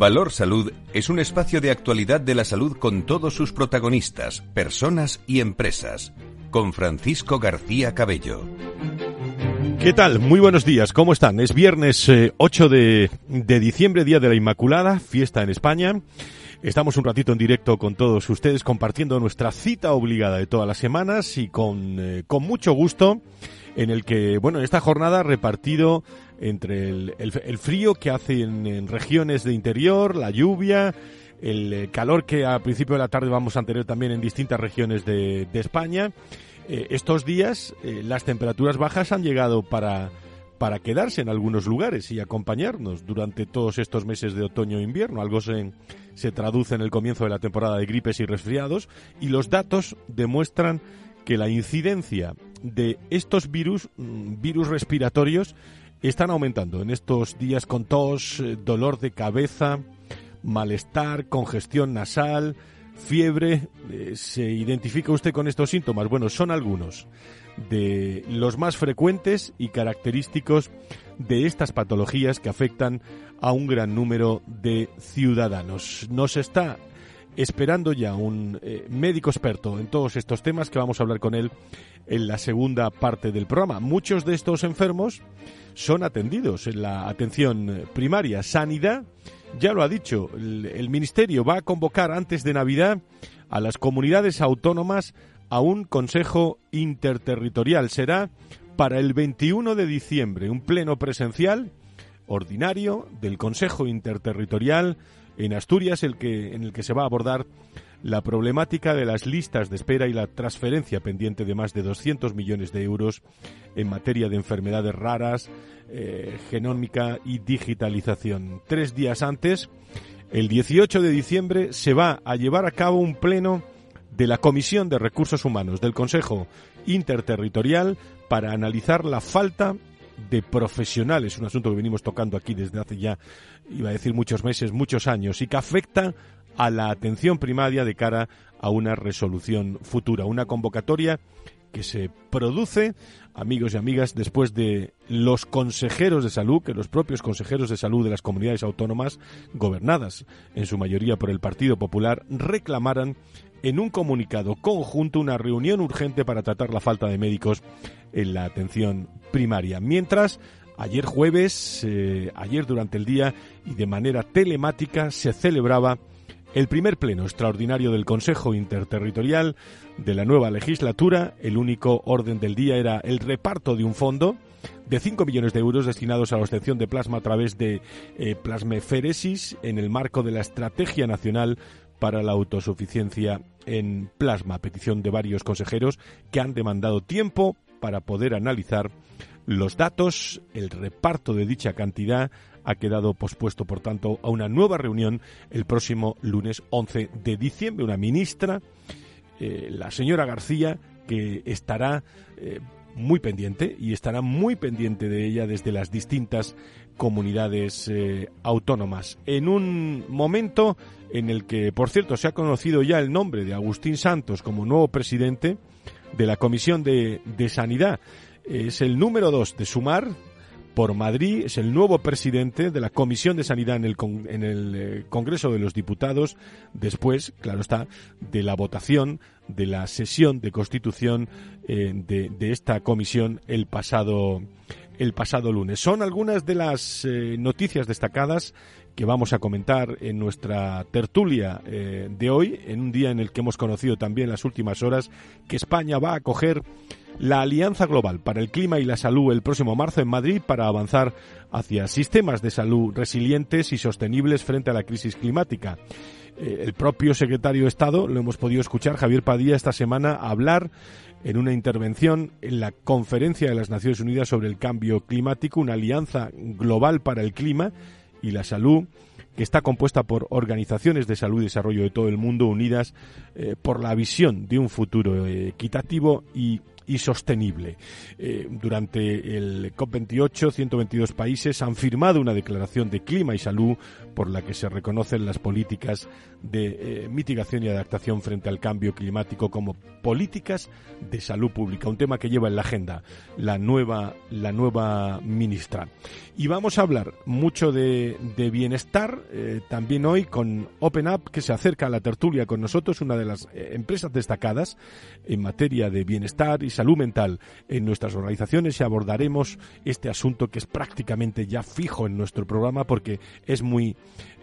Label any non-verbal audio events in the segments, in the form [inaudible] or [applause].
Valor Salud es un espacio de actualidad de la salud con todos sus protagonistas, personas y empresas. Con Francisco García Cabello. ¿Qué tal? Muy buenos días, ¿cómo están? Es viernes 8 eh, de, diciembre, Día de la Inmaculada, fiesta en España. Estamos un ratito en directo con todos ustedes compartiendo nuestra cita obligada de todas las semanas y con, eh, con mucho gusto en el que, bueno, esta jornada repartido entre el, el, frío que hace en, regiones de interior, la lluvia, el eh, calor que a principio de la tarde vamos a tener también en distintas regiones de, de España. Eh, estos días eh, las temperaturas bajas han llegado para, para quedarse en algunos lugares y acompañarnos durante todos estos meses de otoño e invierno. Algo se, se traduce en el comienzo de la temporada de gripes y resfriados y los datos demuestran que la incidencia de estos virus, mm, virus respiratorios, están aumentando en estos días con tos, eh, dolor de cabeza, malestar, congestión nasal, fiebre. Eh, ¿Se identifica usted con estos síntomas? Bueno, son algunos de los más frecuentes y característicos de estas patologías que afectan a un gran número de ciudadanos. Nos está esperando ya un eh, médico experto en todos estos temas que vamos a hablar con él en la segunda parte del programa. Muchos de estos enfermos son atendidos en la atención primaria. Sanidad, ya lo ha dicho, el, el Ministerio va a convocar antes de Navidad a las comunidades autónomas a un Consejo Interterritorial. Será para el 21 de diciembre, un pleno presencial ordinario del Consejo Interterritorial en Asturias, el que, en el que se va a abordar la problemática de las listas de espera y la transferencia pendiente de más de 200 millones de euros en materia de enfermedades raras, eh, genómica y digitalización. Tres días antes, el 18 de diciembre, se va a llevar a cabo un pleno de la Comisión de Recursos Humanos del Consejo Interterritorial para analizar la falta de profesionales, un asunto que venimos tocando aquí desde hace ya, iba a decir muchos meses, muchos años, y que afecta a la atención primaria de cara a una resolución futura, una convocatoria que se produce, amigos y amigas, después de los consejeros de salud, que los propios consejeros de salud de las comunidades autónomas, gobernadas en su mayoría por el Partido Popular, reclamaran en un comunicado conjunto una reunión urgente para tratar la falta de médicos en la atención primaria. Mientras, ayer jueves, eh, ayer durante el día y de manera telemática se celebraba el primer pleno extraordinario del Consejo Interterritorial de la nueva legislatura. El único orden del día era el reparto de un fondo de 5 millones de euros destinados a la obtención de plasma a través de eh, plasmeferesis en el marco de la Estrategia Nacional para la Autosuficiencia en Plasma, petición de varios consejeros que han demandado tiempo para poder analizar los datos, el reparto de dicha cantidad ha quedado pospuesto, por tanto, a una nueva reunión el próximo lunes 11 de diciembre. Una ministra, eh, la señora García, que estará eh, muy pendiente y estará muy pendiente de ella desde las distintas comunidades eh, autónomas. En un momento en el que, por cierto, se ha conocido ya el nombre de Agustín Santos como nuevo presidente de la Comisión de, de Sanidad. Es el número dos de Sumar, por Madrid, es el nuevo presidente de la Comisión de Sanidad en el, en el eh, Congreso de los Diputados, después, claro está, de la votación de la sesión de constitución eh, de, de, esta comisión el pasado, el pasado lunes. Son algunas de las eh, noticias destacadas que vamos a comentar en nuestra tertulia eh, de hoy, en un día en el que hemos conocido también las últimas horas que España va a acoger la Alianza Global para el Clima y la Salud el próximo marzo en Madrid para avanzar hacia sistemas de salud resilientes y sostenibles frente a la crisis climática. Eh, el propio secretario de Estado, lo hemos podido escuchar, Javier Padilla, esta semana hablar en una intervención en la Conferencia de las Naciones Unidas sobre el Cambio Climático, una alianza global para el clima y la salud que está compuesta por organizaciones de salud y desarrollo de todo el mundo unidas eh, por la visión de un futuro equitativo y y sostenible. Eh, durante el COP28, 122 países han firmado una declaración de clima y salud por la que se reconocen las políticas de eh, mitigación y adaptación frente al cambio climático como políticas de salud pública, un tema que lleva en la agenda la nueva, la nueva ministra. Y vamos a hablar mucho de, bienestar eh, también hoy con Open Up, que se acerca a la tertulia con nosotros, una de las empresas destacadas en materia de bienestar y salud mental en nuestras organizaciones y abordaremos este asunto que es prácticamente ya fijo en nuestro programa porque es muy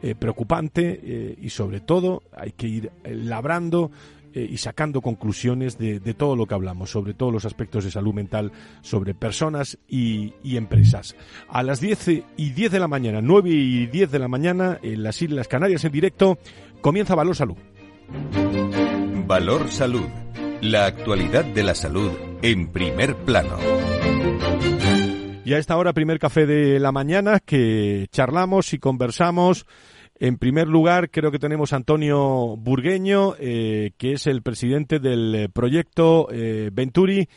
eh, preocupante eh, y sobre todo hay que ir eh, labrando y sacando conclusiones de, todo lo que hablamos, sobre todos los aspectos de salud mental, sobre personas y, y, empresas. A las 10 y 10 de la mañana, 9 y 10 de la mañana, en las Islas Canarias en directo, comienza Valor Salud. Valor Salud. La actualidad de la salud en primer plano. Y a esta hora, primer café de la mañana, que charlamos y conversamos. En primer lugar, creo que tenemos a Antonio Burgueño, eh, que es el presidente del proyecto eh, Venturi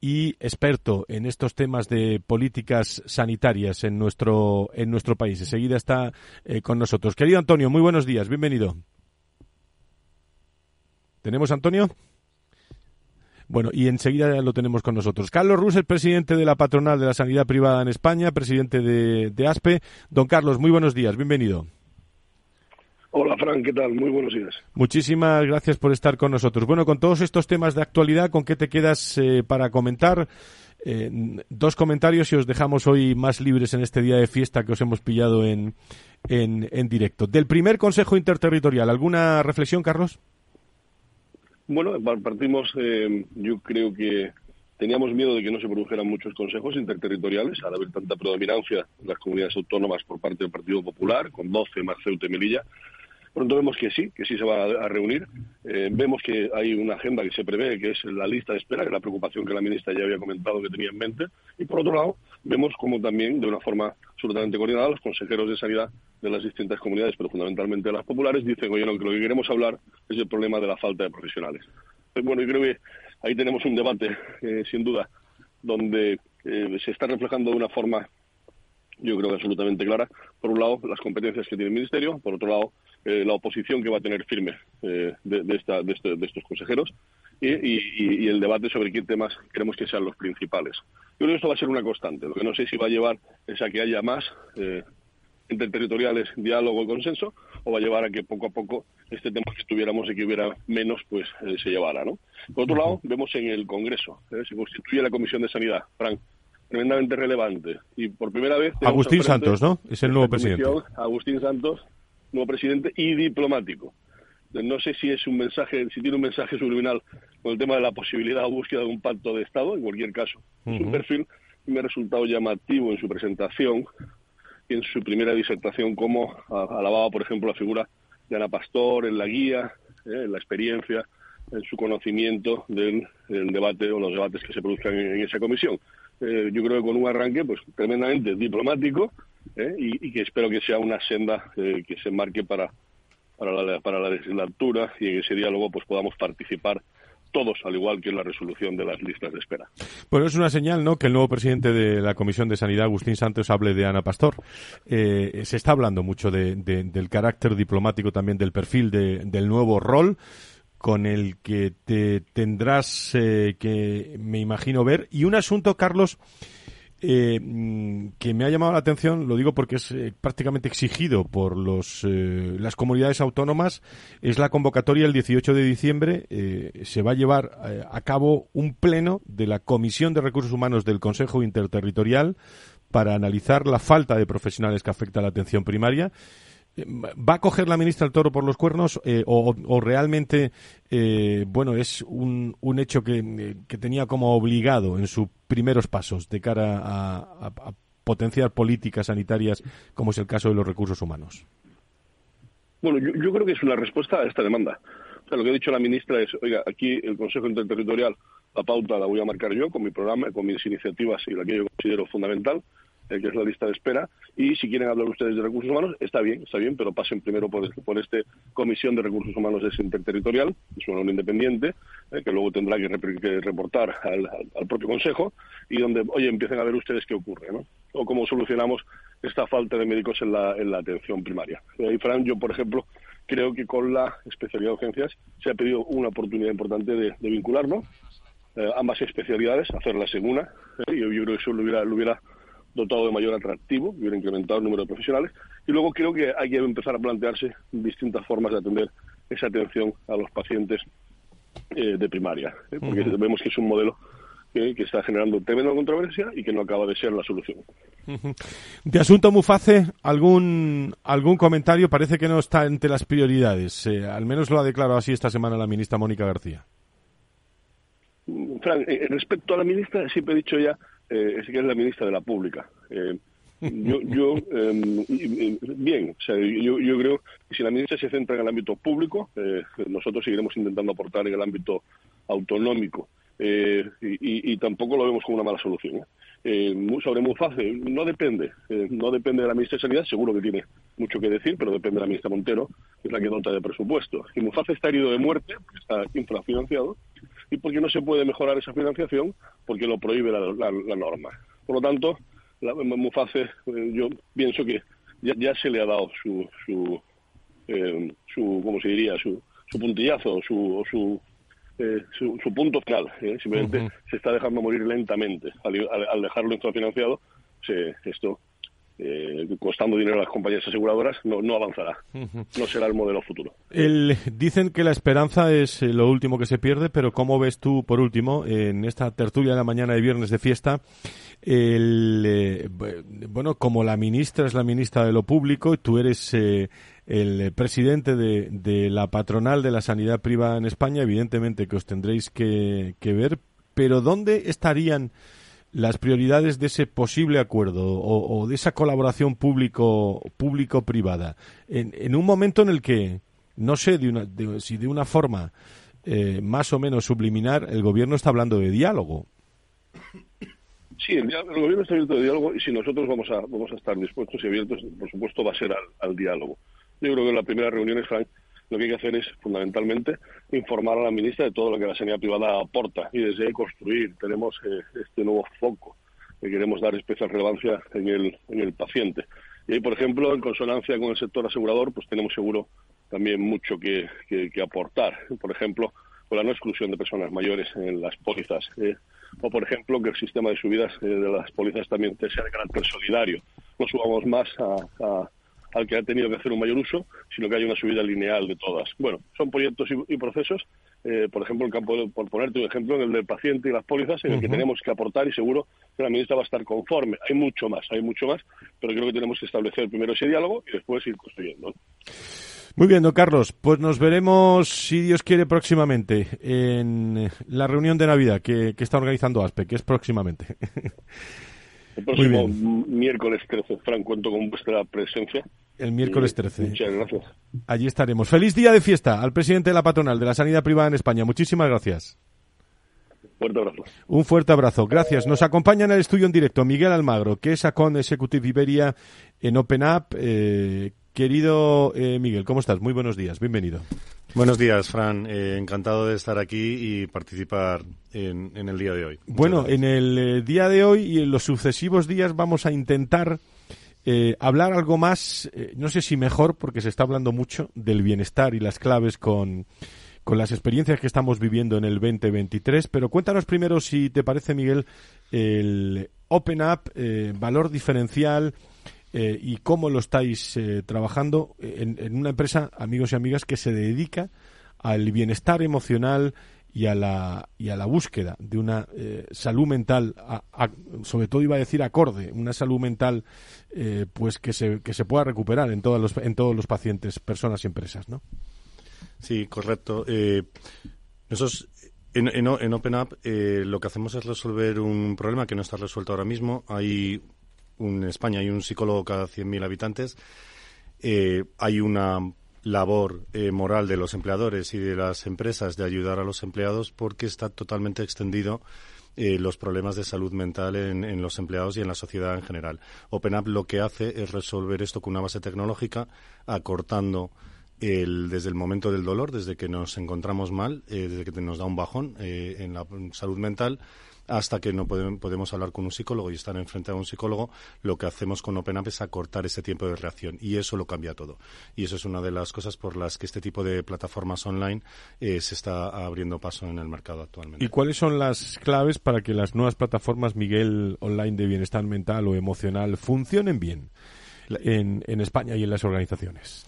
y experto en estos temas de políticas sanitarias en nuestro en nuestro país. Enseguida está eh, con nosotros. Querido Antonio, muy buenos días, bienvenido. ¿Tenemos Antonio? Bueno, y enseguida lo tenemos con nosotros. Carlos Rus, el presidente de la patronal de la sanidad privada en España, presidente de, ASPE. Don Carlos, muy buenos días, bienvenido. Hola, Fran, ¿qué tal? Muy buenos días. Muchísimas gracias por estar con nosotros. Bueno, con todos estos temas de actualidad, ¿con qué te quedas eh, para comentar? Eh, dos comentarios y os dejamos hoy más libres en este día de fiesta que os hemos pillado en, en, en directo. Del primer Consejo Interterritorial, ¿alguna reflexión, Carlos? Bueno, partimos, eh, yo creo que teníamos miedo de que no se produjeran muchos consejos interterritoriales, al haber tanta predominancia en las comunidades autónomas por parte del Partido Popular, con 12 más Ceuta y Melilla. Pronto vemos que sí, que sí se va a, reunir. Eh, vemos que hay una agenda que se prevé, que es la lista de espera, que es la preocupación que la ministra ya había comentado que tenía en mente. Y por otro lado, vemos como también, de una forma absolutamente coordinada, los consejeros de sanidad de las distintas comunidades, pero fundamentalmente las populares, dicen, oye, no, que lo que queremos hablar es el problema de la falta de profesionales. Pues bueno, yo creo que ahí tenemos un debate, eh, sin duda, donde eh, se está reflejando de una forma, yo creo que absolutamente clara, por un lado, las competencias que tiene el Ministerio, por otro lado, eh, la oposición que va a tener firme de, esta, este, de, estos consejeros y, el debate sobre qué temas queremos que sean los principales. Yo creo que esto va a ser una constante. Lo que no sé si va a llevar es a que haya más interterritoriales, diálogo y consenso, o va a llevar a que poco a poco este tema que tuviéramos y que hubiera menos, pues eh, se llevara, ¿no? Por otro lado, vemos en el Congreso, ¿eh? se constituye la Comisión de Sanidad, Frank, tremendamente relevante. Y por primera vez... Agustín Santos, ¿no? Es el nuevo presidente. Agustín Santos, nuevo presidente y diplomático. No sé si es un mensaje, si tiene un mensaje subliminal con el tema de la posibilidad o búsqueda de un pacto de Estado, en cualquier caso. Su perfil me ha resultado llamativo en su presentación, en su primera disertación cómo alababa, por ejemplo, la figura de Ana Pastor en la guía, eh, en la experiencia, en su conocimiento del, debate o los debates que se produzcan en, esa comisión. Eh, yo creo que con un arranque pues tremendamente diplomático eh, y, que espero que sea una senda que se marque para, para, la, para la legislatura y en ese diálogo pues podamos participar todos, al igual que en la resolución de las listas de espera. Bueno, es una señal, ¿no?, que el nuevo presidente de la Comisión de Sanidad, Agustín Santos, hable de Ana Pastor. Eh, se está hablando mucho del carácter diplomático también del perfil del nuevo rol con el que te tendrás eh, que, me imagino, ver. Y un asunto, Carlos, eh, mm, que me ha llamado la atención, lo digo porque es eh, prácticamente exigido por los, eh, las comunidades autónomas, es la convocatoria el 18 de diciembre. se va a llevar a cabo un pleno de la Comisión de Recursos Humanos del Consejo Interterritorial para analizar la falta de profesionales que afecta a la atención primaria. ¿Va a coger la ministra el toro por los cuernos eh, o, realmente, eh, bueno, es un, un hecho que, tenía como obligado en sus primeros pasos de cara a, potenciar políticas sanitarias, como es el caso de los recursos humanos? Bueno, yo, creo que es una respuesta a esta demanda. O sea, lo que ha dicho la ministra es, oiga, aquí el Consejo Interterritorial, la pauta la voy a marcar yo con mi programa, con mis iniciativas y la que yo considero fundamental que es la lista de espera, y si quieren hablar ustedes de recursos humanos, está bien, está bien, pero pasen primero por, este, por esta Comisión de Recursos Humanos es Interterritorial, es una independiente, que luego tendrá que, reportar al, propio Consejo, y donde, oye, empiecen a ver ustedes qué ocurre, ¿no? O cómo solucionamos esta falta de médicos en la, en la atención primaria. Y Fran, yo, por ejemplo, creo que con la especialidad de urgencias se ha pedido una oportunidad importante de, de vincularnos eh, ambas especialidades, hacerlas en una. ¿eh? yo, creo que eso lo hubiera, hubiera dotado de mayor atractivo, hubiera incrementado el número de profesionales. Y luego creo que hay que empezar a plantearse distintas formas de atender esa atención a los pacientes eh, de primaria, porque vemos que es un modelo que, está generando tremenda controversia y que no acaba de ser la solución. De asunto Muface, ¿algún, algún comentario? Parece que no está entre las prioridades. al menos lo ha declarado así esta semana la ministra Mónica García. Frank, eh, respecto a la ministra, siempre he dicho ya eh, es que es la ministra de la Pública. Eh, yo, yo em, bien, o sea, yo, creo que si la ministra se centra en el ámbito público, nosotros seguiremos intentando aportar en el ámbito autonómico. Y, y, tampoco lo vemos como una mala solución. Eh, sobre Muface, no depende, no depende de la ministra de Sanidad, seguro que tiene mucho que decir, pero depende de la ministra Montero, que es la que dota de presupuesto. Y Muface está herido de muerte, porque está infrafinanciado, y porque no se puede mejorar esa financiación porque lo prohíbe la, norma. Por lo tanto, la, Muface, eh, yo pienso que ya, se le ha dado su, su, eh, su ¿cómo se diría? Su, su puntillazo su, su, eh, su, punto final. Simplemente se está dejando morir lentamente. Al, al, dejarlo infrafinanciado, se, esto eh, costando dinero a las compañías aseguradoras, no, no avanzará. No será el modelo futuro. El, dicen que la esperanza es eh, lo último que se pierde, pero ¿cómo ves tú, por último, en esta tertulia de la mañana de viernes de fiesta, el, eh, bueno, como la ministra es la ministra de lo público, tú eres el presidente de, de, la patronal de la sanidad privada en España, evidentemente que os tendréis que, que ver, pero ¿dónde estarían las prioridades de ese posible acuerdo o, de esa colaboración público público privada en, un momento en el que no sé de una, si de una forma eh, más o menos subliminar el gobierno está hablando de diálogo. Sí el, gobierno está abierto de diálogo y si nosotros vamos a vamos a estar dispuestos y abiertos por supuesto va a ser al, al diálogo. Yo creo que en la primera reunión es Frank lo que hay que hacer es fundamentalmente informar a la ministra de todo lo que la sanidad privada aporta y desde ahí construir. Tenemos eh, este nuevo foco que queremos dar especial relevancia en el, en el paciente. Y ahí, por ejemplo, en consonancia con el sector asegurador, pues tenemos seguro también mucho que, que, aportar. Por ejemplo, con la no exclusión de personas mayores en las pólizas. Eh, o, por ejemplo, que el sistema de subidas eh, de las pólizas también sea de carácter solidario. No subamos más a al que ha tenido que hacer un mayor uso, sino que haya una subida lineal de todas. Bueno, son proyectos y, procesos, eh, por ejemplo, el campo, por ponerte un ejemplo, en el del paciente y las pólizas, en el que tenemos que aportar y seguro que la ministra va a estar conforme. Hay mucho más, hay mucho más, pero creo que tenemos que establecer primero ese diálogo y después ir construyendo. Muy bien, don Carlos. Pues nos veremos, si Dios quiere, próximamente en la reunión de Navidad que, que está organizando ASPE, que es próximamente. [laughs] El próximo miércoles 13, Fran, cuento con vuestra presencia. El miércoles 13. Muchas gracias. Allí estaremos. Feliz día de fiesta al presidente de la patronal de la sanidad privada en España. Muchísimas gracias. Fuerte abrazo. Un fuerte abrazo. Gracias. Nos acompaña en el estudio en directo Miguel Almagro, que es Acon Executive Iberia en Open eh, querido eh, Miguel, ¿cómo estás? Muy buenos días. Bienvenido. Buenos días, Fran. Eh, encantado de estar aquí y participar en, el día de hoy. bueno, en el eh, día de hoy y en los sucesivos días vamos a intentar eh, hablar algo más, no sé si mejor, porque se está hablando mucho del bienestar y las claves con, con las experiencias que estamos viviendo en el 2023. Pero cuéntanos primero, si te parece, Miguel, el Open Up, valor diferencial eh, y cómo lo estáis eh, trabajando en, una empresa, amigos y amigas, que se dedica al bienestar emocional y a la, y a la búsqueda de una eh, salud mental, sobre todo iba a decir acorde, una salud mental pues que se, que se pueda recuperar en todos los, en todos los pacientes, personas y empresas, ¿no? Sí, correcto. nosotros en, en, en Open lo que hacemos es resolver un problema que no está resuelto ahora mismo. Hay en España hay un psicólogo cada 100.000 habitantes. Eh, hay una labor eh, moral de los empleadores y de las empresas de ayudar a los empleados porque está totalmente extendido eh, los problemas de salud mental en, los empleados y en la sociedad en general. OpenUp lo que hace es resolver esto con una base tecnológica, acortando el, desde el momento del dolor, desde que nos encontramos mal, eh, desde que nos da un bajón eh, en la salud mental, hasta que no podemos, hablar con un psicólogo y estar enfrente a un psicólogo, lo que hacemos con OpenUp es acortar ese tiempo de reacción y eso lo cambia todo. Y eso es una de las cosas por las que este tipo de plataformas online eh, se está abriendo paso en el mercado actualmente. ¿Y cuáles son las claves para que las nuevas plataformas Miguel online de bienestar mental o emocional funcionen bien en España y en las organizaciones?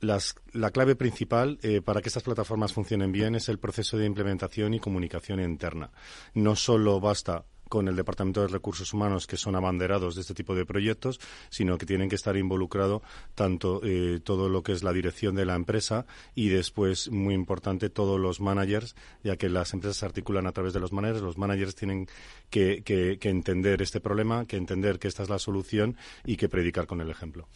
La clave principal eh, para que estas plataformas funcionen bien es el proceso de implementación y comunicación interna. No solo basta con el Departamento de Recursos Humanos, que son abanderados de este tipo de proyectos, sino que tienen que estar involucrado tanto eh, todo lo que es la dirección de la empresa y después, muy importante, todos los managers, ya que las empresas se articulan a través de los managers. Los managers tienen que, entender este problema, que entender que esta es la solución y que predicar con el ejemplo.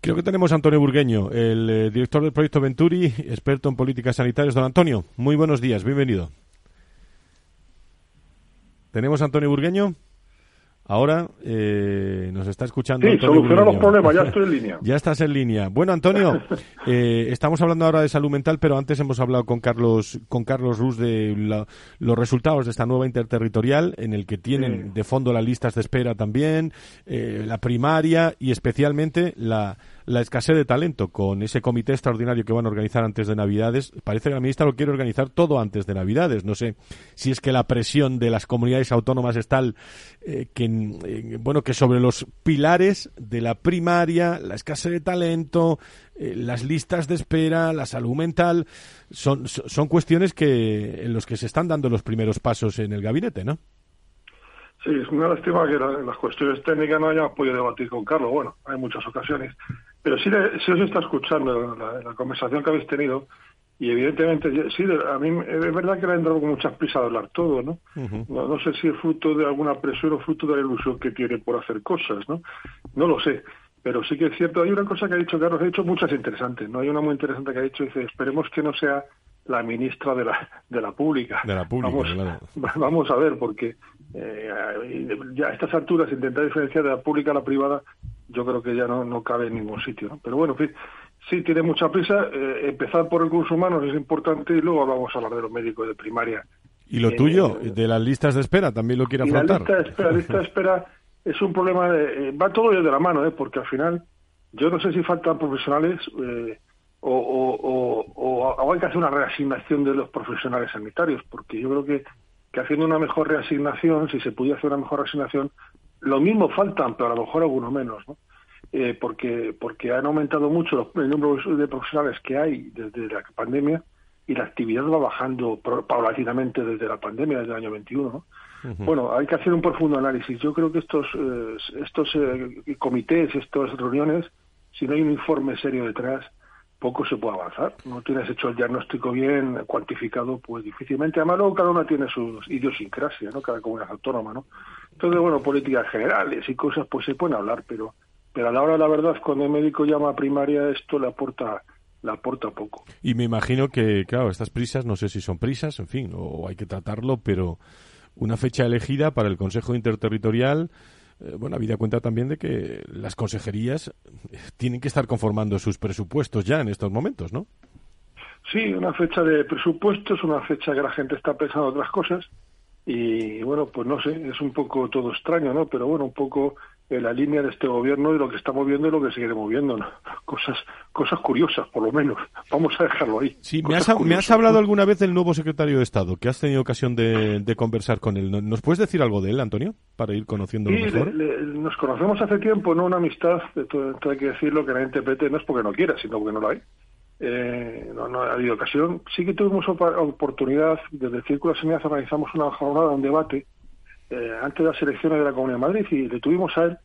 Creo que tenemos a Antonio Burgueño, el eh, director del proyecto Venturi, experto en políticas sanitarias. Don Antonio, muy buenos días, bienvenido. ¿Tenemos a Antonio Burgueño? Ahora eh, nos está escuchando. Sí, soluciona los problemas, ya [laughs] estoy en línea. ya estás en línea. Bueno, Antonio, [laughs] eh, estamos hablando ahora de salud mental, pero antes hemos hablado con Carlos, con Carlos Rus de los resultados de esta nueva interterritorial, en el que tienen de fondo las listas de espera también, eh, la primaria y especialmente la la escasez de talento con ese comité extraordinario que van a organizar antes de Navidades. Parece que la ministra lo quiere organizar todo antes de Navidades. No sé si es que la presión de las comunidades autónomas es tal eh, que, eh, bueno, que sobre los pilares de la primaria, la escasez de talento, eh, las listas de espera, la salud mental, son, son cuestiones que, en los que se están dando los primeros pasos en el gabinete, ¿no? Sí, es una lástima que las cuestiones técnicas no hayamos podido debatir con Carlos. Bueno, hay muchas ocasiones. Pero sí, se os está escuchando la, conversación que habéis tenido y evidentemente, sí, a mí es verdad que le ha entrado con muchas prisas a hablar todo, ¿no? ¿no? sé si es fruto de alguna presión o fruto de la ilusión que tiene por hacer cosas, ¿no? No lo sé. Pero sí que es cierto, hay una cosa que ha dicho Carlos, ha dicho muchas interesantes, ¿no? Hay una muy interesante que ha dicho, dice, esperemos que no sea la ministra de la, de la pública. De la pública, vamos, claro. [laughs] Vamos a ver, porque eh, ya a estas alturas intentar diferenciar de la pública a la privada yo creo que ya no, no cabe en ningún sitio. Pero bueno, sí tiene mucha prisa. Eh, empezar por recursos humanos es importante y luego vamos a hablar de los médicos de primaria. ¿Y lo tuyo, eh, de las listas de espera, también lo quiere afrontar? La lista de espera, lista de espera es un problema, de, va todo de la mano, ¿eh? porque al final yo no sé si faltan profesionales o, o, o, hay que hacer una reasignación de los profesionales sanitarios, porque yo creo que, que haciendo una mejor reasignación, si se pudiera hacer una mejor reasignación, lo mismo faltan, pero a lo mejor alguno menos, ¿no? Eh, porque, porque han aumentado mucho los, el número de profesionales que hay desde la pandemia y la actividad va bajando paulatinamente desde la pandemia, desde el año 21. ¿no? Bueno, hay que hacer un profundo análisis. Yo creo que estos, eh, estos eh, comités, estas reuniones, si no hay un informe serio detrás, poco se puede avanzar. No tienes hecho el diagnóstico bien cuantificado, pues difícilmente. Además, luego cada una tiene sus idiosincrasias, ¿no? Cada comunidad autónoma, ¿no? Entonces, bueno, políticas generales y cosas, pues se pueden hablar, pero, pero a la hora la verdad, cuando el médico llama a primaria, esto le aporta, le aporta poco. Y me imagino que, claro, estas prisas, no sé si son prisas, en fin, o hay que tratarlo, pero una fecha elegida para el Consejo Interterritorial, bueno, habida cuenta también de que las consejerías tienen que estar conformando sus presupuestos ya en estos momentos, ¿no? Sí, una fecha de presupuestos, una fecha que la gente está pensando otras cosas y bueno, pues no sé, es un poco todo extraño, ¿no? Pero bueno, un poco en la línea de este gobierno y lo que estamos viendo y lo que seguiremos viendo, ¿no? Cosas, cosas curiosas, por lo menos. Vamos a dejarlo ahí. Sí, me has, hablado alguna vez del nuevo secretario de Estado, que has tenido ocasión de, conversar con él. ¿Nos puedes decir algo de él, Antonio, para ir conociéndolo sí, mejor? nos conocemos hace tiempo, ¿no? Una amistad, esto, hay que decirlo, que la interprete no es porque no quiera, sino porque no lo hay eh, no, no, ha habido ocasión. Sí que tuvimos oportunidad, desde el Círculo de Sanidad organizamos una jornada, un debate, eh, antes de las elecciones de la Comunidad de Madrid, y le tuvimos a él,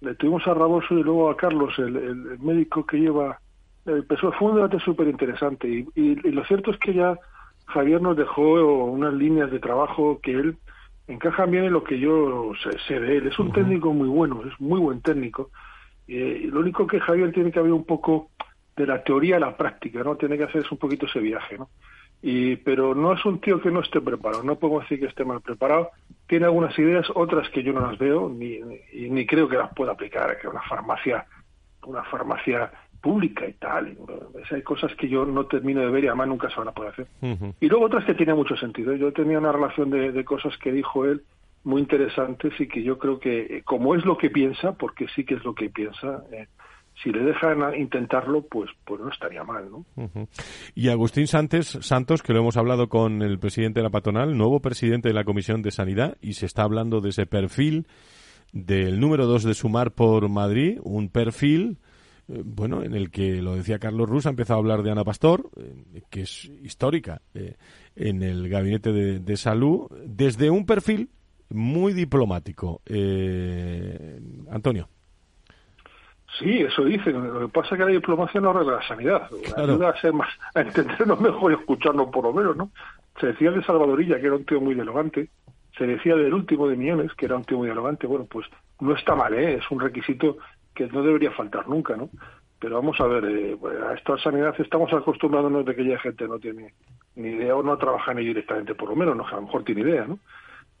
le tuvimos a Raboso y luego a Carlos, el, médico que lleva el peso. Fue un debate súper interesante, y, y, lo cierto es que ya Javier nos dejó unas líneas de trabajo que él encajan bien en lo que yo sé, de él. Es un técnico muy bueno, es muy buen técnico. Eh, y lo único que Javier tiene que haber un poco de la teoría a la práctica, ¿no? Tiene que hacerse un poquito ese viaje, ¿no? Y, pero no es un tío que no esté preparado, no puedo decir que esté mal preparado. Tiene algunas ideas, otras que yo no las veo ni, ni, ni creo que las pueda aplicar, que una farmacia, una farmacia pública y tal. hay cosas que yo no termino de ver y además nunca se van a poder hacer. Y luego otras que tienen mucho sentido. Yo tenía una relación de, cosas que dijo él muy interesantes y que yo creo que, eh, como es lo que piensa, porque sí que es lo que piensa, eh, si le dejan intentarlo, pues, pues no estaría mal, ¿no? Y Agustín Santos, Santos, que lo hemos hablado con el presidente de la patronal, nuevo presidente de la Comisión de Sanidad, y se está hablando de ese perfil del número dos de Sumar por Madrid, un perfil eh, bueno, en el que lo decía Carlos Rus, ha empezado a hablar de Ana Pastor, eh, que es histórica eh, en el gabinete de, salud, desde un perfil muy diplomático. Antonio. Sí, eso dicen. Lo que pasa es que la diplomacia no arregla la sanidad. Ayuda a ser más, a entendernos mejor y escucharnos por lo menos, ¿no? Se decía de Salvadorilla, que era un tío muy dialogante. Se decía del último de Millones, que era un tío muy dialogante. Bueno, pues no está mal, ¿eh? Es un requisito que no debería faltar nunca, ¿no? Pero vamos a ver, eh, a esta sanidad estamos acostumbrándonos de que ya gente no tiene ni idea o no trabaja ni directamente, por lo menos, no, a lo mejor tiene idea, ¿no?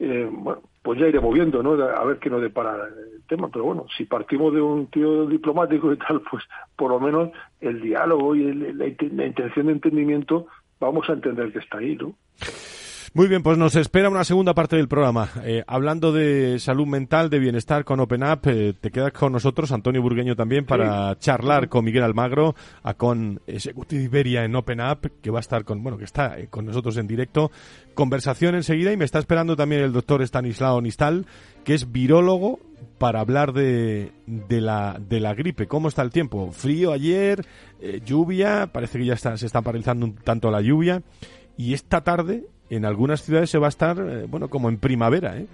Eh, bueno, pues ya iremos viendo, ¿no? A ver qué nos depara el tema, pero bueno, si partimos de un tío diplomático y tal, pues por lo menos el diálogo y la, la intención de entendimiento vamos a entender que está ahí, ¿no? Muy bien, pues nos espera una segunda parte del programa. Eh, hablando de salud mental, de bienestar con Open Up, eh, te quedas con nosotros, Antonio Burgueño también, para charlar con Miguel Almagro, a con Executive Iberia en Open Up, que va a estar con, bueno, que está eh, con nosotros en directo. Conversación enseguida y me está esperando también el doctor Stanislao Nistal, que es virólogo para hablar de, de, la, de la gripe. ¿Cómo está el tiempo? Frío ayer, lluvia, parece que ya está, se está paralizando un tanto la lluvia. Y esta tarde en algunas ciudades se va a estar, eh, bueno, como en primavera, ¿eh?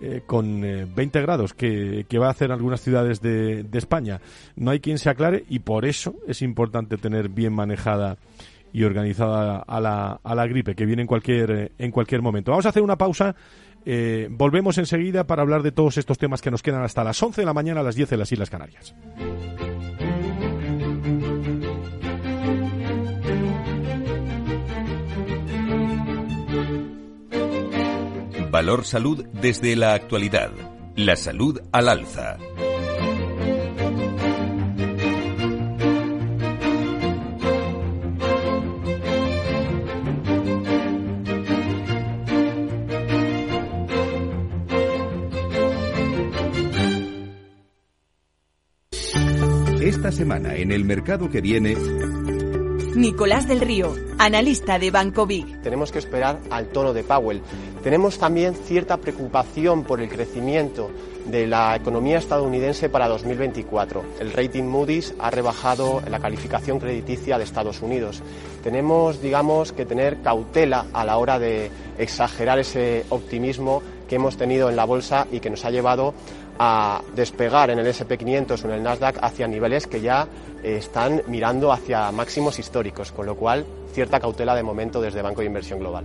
Eh, con 20 grados que, va a hacer algunas ciudades de, España. No hay quien se aclare y por eso es importante tener bien manejada y organizada a la, a la gripe que viene en cualquier, en cualquier momento. Vamos a hacer una pausa. volvemos enseguida para hablar de todos estos temas que nos quedan hasta las 11 de la mañana a las 10 de las Islas Canarias. Valor Salud desde la actualidad. La salud al alza. Esta semana en el mercado que viene Nicolás del Río, analista de Banco Big. Tenemos que esperar al tono de Powell. Tenemos también cierta preocupación por el crecimiento de la economía estadounidense para 2024. El rating Moody's ha rebajado la calificación crediticia de Estados Unidos. Tenemos, digamos, que tener cautela a la hora de exagerar ese optimismo que hemos tenido en la bolsa y que nos ha llevado a despegar en el SP500 o en el Nasdaq hacia niveles que ya eh, están mirando hacia máximos históricos, con lo cual cierta cautela de momento desde Banco de Inversión Global.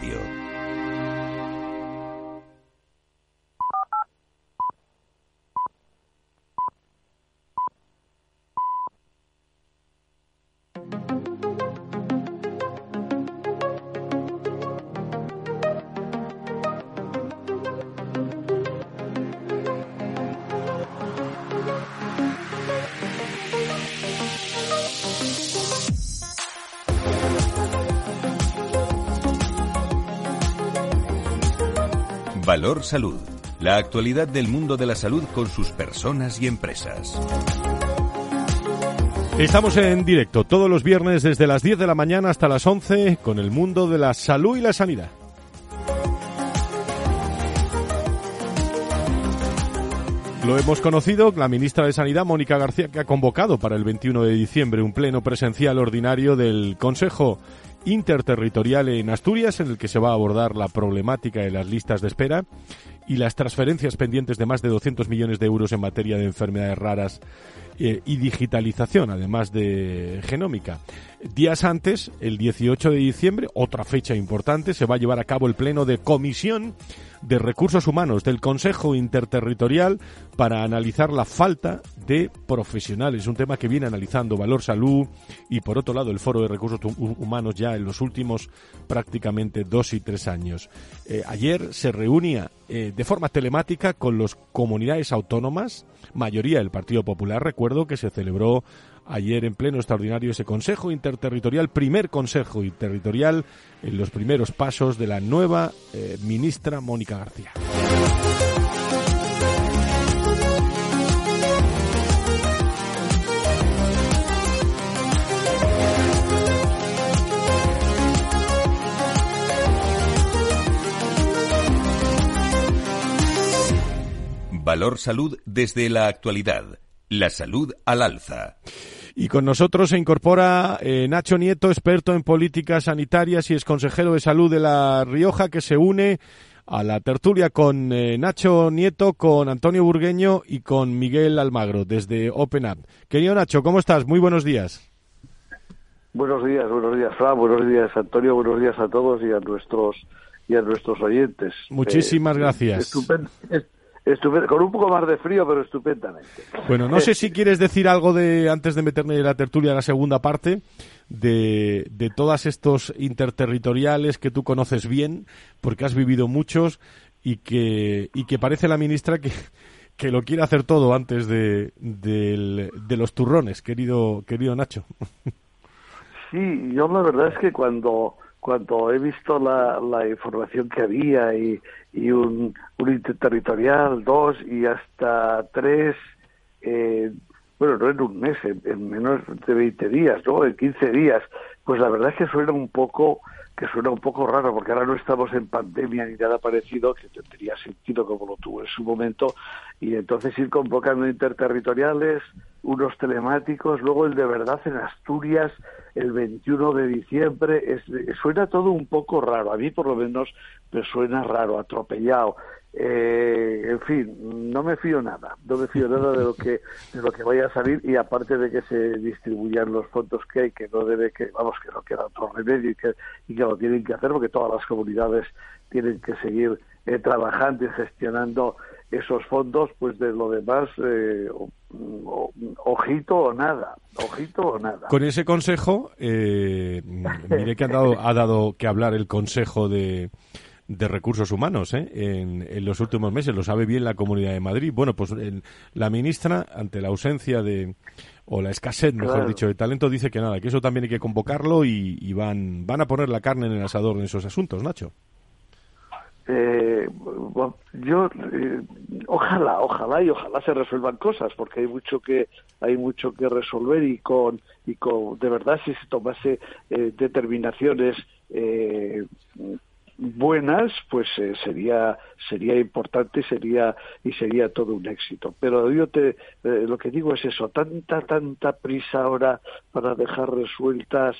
Radio. Valor Salud. La actualidad del mundo de la salud con sus personas y empresas. Estamos en directo todos los viernes desde las 10 de la mañana hasta las 11 con el mundo de la salud y la sanidad. Lo hemos conocido, la ministra de Sanidad, Mónica García, que ha convocado para el 21 de diciembre un pleno presencial ordinario del Consejo interterritorial en Asturias en el que se va a abordar la problemática de las listas de espera y las transferencias pendientes de más de 200 millones de euros en materia de enfermedades raras eh, y digitalización, además de genómica. Días antes, el 18 de diciembre, otra fecha importante, se va a llevar a cabo el pleno de comisión de Recursos Humanos del Consejo Interterritorial para analizar la falta de profesionales, un tema que viene analizando Valor Salud y por otro lado el Foro de Recursos Humanos ya en los últimos prácticamente dos y tres años. Eh, ayer se reunía eh, de forma telemática con las comunidades autónomas, mayoría del Partido Popular. Recuerdo que se celebró ayer en pleno extraordinario ese Consejo Interterritorial, primer Consejo Interterritorial en los primeros pasos de la nueva eh, ministra Mónica García. Valor Salud desde la actualidad. La salud al alza. Y con nosotros se incorpora eh, Nacho Nieto, experto en políticas sanitarias y es consejero de salud de La Rioja, que se une a la tertulia con eh, Nacho Nieto, con Antonio Burgueño y con Miguel Almagro desde Open Up. Querido Nacho, ¿cómo estás? Muy buenos días. Buenos días, buenos días, Fran, buenos días, Antonio, buenos días a todos y a nuestros y a nuestros oyentes. Muchísimas eh, gracias. Estupendo, con un poco más de frío, pero estupendamente. Bueno, no sé [laughs] si quieres decir algo de, antes de meterme en la tertulia, la segunda parte, de, de todas estos interterritoriales que tú conoces bien, porque has vivido muchos y que, y que parece la ministra que, que lo quiere hacer todo antes de, de, los turrones, querido, querido Nacho. Sí, yo la verdad es que cuando cuando he visto la, la información que había y, un, un interterritorial, dos y hasta tres, eh, bueno, no en un mes, en, menos de 20 días, ¿no? En 15 días, pues la verdad es que suena un poco que suena un poco raro porque ahora no estamos en pandemia ni nada parecido, que tendría sentido como lo tuvo en su momento, y entonces ir convocando interterritoriales, unos telemáticos, luego el de verdad en Asturias el 21 de diciembre, suena todo un poco raro, a mí por lo menos me suena raro, atropellado. Eh, en fin, no me fío nada, no me fío nada de lo que de lo que vaya a salir y aparte de que se distribuyan los fondos que hay, que no debe que vamos que no queda otro remedio y que y que lo tienen que hacer porque todas las comunidades tienen que seguir eh, trabajando y gestionando esos fondos, pues de lo demás, eh, ojito o nada, ojito o nada. Con ese consejo, eh, mire que ha dado, ha dado que hablar el Consejo de, de Recursos Humanos ¿eh? en, los últimos meses, lo sabe bien la Comunidad de Madrid. Bueno, pues la ministra, ante la ausencia de, o la escasez, mejor dicho, de talento, dice que nada, que eso también hay que convocarlo y, y van, van a poner la carne en el asador en esos asuntos, Nacho. Eh, yo eh, ojalá ojalá y ojalá se resuelvan cosas porque hay mucho que hay mucho que resolver y con y con de verdad si se tomase eh, determinaciones eh, buenas pues eh, sería sería importante sería y sería todo un éxito. Pero yo te lo que digo es eso tanta tanta prisa ahora para dejar resueltas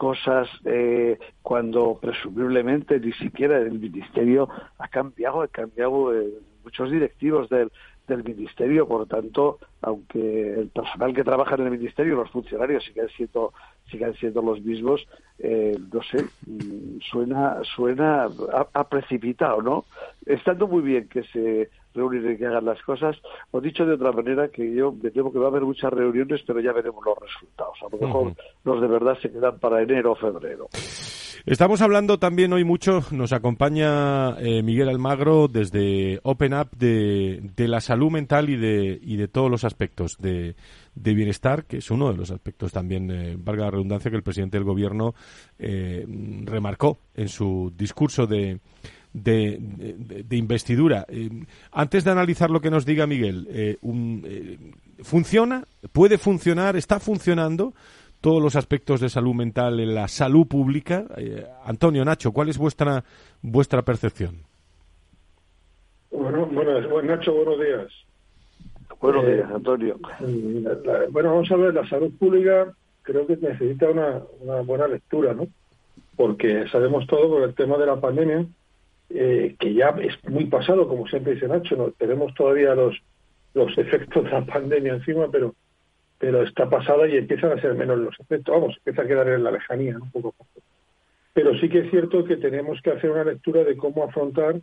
cosas eh, cuando presumiblemente ni siquiera el ministerio ha cambiado, ha cambiado eh, muchos directivos del, del ministerio, por lo tanto, aunque el personal que trabaja en el ministerio, los funcionarios siguen siendo sigan siendo los mismos, eh, no sé, mm, suena suena a, precipitado, ¿no? Estando muy bien que se reúnen y que hagan las cosas, o dicho de otra manera, que yo me temo que va a haber muchas reuniones, pero ya veremos los resultados. A lo mejor los de verdad se quedan para enero o febrero. Estamos hablando también hoy mucho, nos acompaña eh, Miguel Almagro desde Open Up de, la salud mental y de, y de todos los aspectos de, bienestar, que es uno de los aspectos también, eh, valga la redundancia, que el presidente del gobierno eh, remarcó en su discurso de, de, investidura. antes de analizar lo que nos diga Miguel, ¿funciona? ¿Puede funcionar? ¿Está funcionando? todos los aspectos de salud mental en la salud pública. Eh, Antonio, Nacho, ¿cuál es vuestra vuestra percepción? Bueno, bueno, Nacho, buenos días. Buenos días, eh, Antonio. bueno, vamos a ver, la salud pública creo que necesita una, una buena lectura, ¿no? Porque sabemos todo por el tema de la pandemia, eh, que ya es muy pasado, como siempre dice Nacho, ¿no? tenemos todavía los, los efectos de la pandemia encima, pero pero está pasada y empiezan a ser menos los efectos. Vamos, empieza a quedar en la lejanía, un poco a poco. Pero sí que es cierto que tenemos que hacer una lectura de cómo afrontar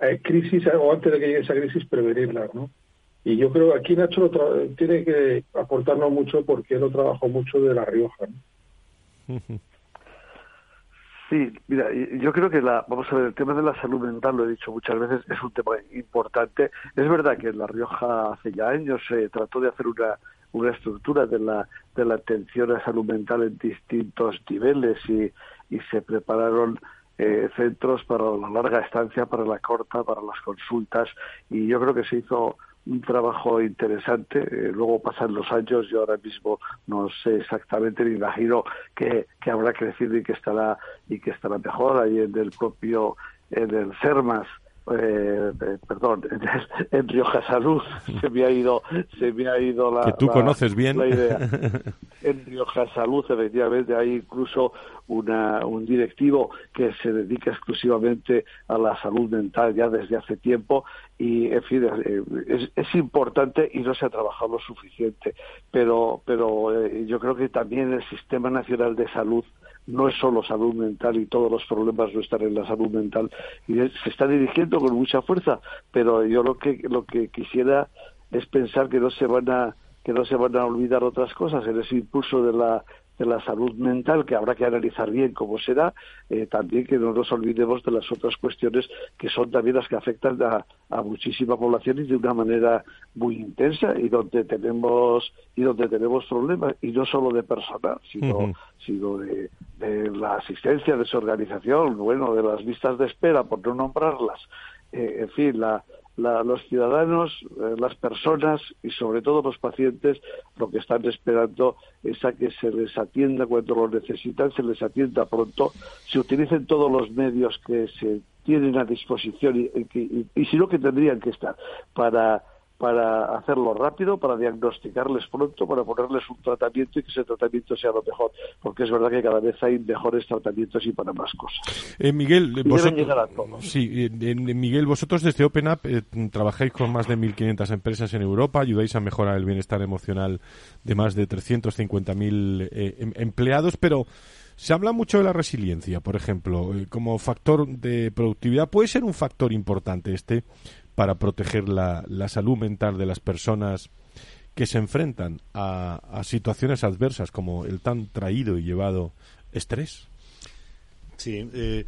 eh, crisis o antes de que llegue esa crisis prevenirla, ¿no? Y yo creo que aquí Nacho tiene que aportarnos mucho porque él lo trabajó mucho de La Rioja. [laughs] Sí, mira, yo creo que la, vamos a ver, el tema de la salud mental, lo he dicho muchas veces, es un tema importante. Es verdad que en La Rioja hace ya años se trató de hacer una una estructura de la, de la atención a salud mental en distintos niveles y, y se prepararon eh, centros para la larga estancia, para la corta, para las consultas y yo creo que se hizo un trabajo interesante. Eh, luego pasan los años, yo ahora mismo no sé exactamente, me imagino que, que habrá crecido y que estará y que estará mejor ahí en el propio en el CERMAS eh, eh, perdón, [laughs] en, Rioja Salud se me ha ido, se me ha ido la. Que tú conoces bien. La idea. [laughs] En Rioja Salud, efectivamente, hay incluso una, un directivo que se dedica exclusivamente a la salud mental ya desde hace tiempo y, en fin, eh, es, es importante y no se ha trabajado lo suficiente. Pero, pero eh, yo creo que también el Sistema Nacional de Salud no es solo salud mental y todos los problemas no están en la salud mental y se está dirigiendo con mucha fuerza pero yo lo que lo que quisiera es pensar que no se van a que no se van a olvidar otras cosas en ese impulso de la de la salud mental, que habrá que analizar bien cómo será, eh, también que no nos olvidemos de las otras cuestiones que son también las que afectan a, muchísima población y de una manera muy intensa y donde tenemos y donde tenemos problemas y no solo de personal, sino, sino de, la asistencia, de su organización, bueno, de las listas de espera, por no nombrarlas, eh, en fin, la, los ciudadanos, eh, las personas y sobre todo los pacientes lo que están esperando es a que se les atienda cuando lo necesitan, se les atienda pronto, se utilicen todos los medios que se tienen a disposición y, y si no que tendrían que estar para para hacerlo rápido, para diagnosticarles pronto, para ponerles un tratamiento y que ese tratamiento sea lo mejor, porque es verdad que cada vez hay mejores tratamientos y para más cosas. Eh, Miguel, vosotros, Sí, Miguel, vosotros desde Open Up eh, trabajáis con más de 1.500 empresas en Europa, ayudáis a mejorar el bienestar emocional de más de 350.000 eh, em, empleados, pero se habla mucho de la resiliencia, por ejemplo, eh, como factor de productividad. ¿Puede ser un factor importante este para proteger la, salud mental de las personas que se enfrentan a, situaciones adversas como el tan traído y llevado estrés? Sí, eh,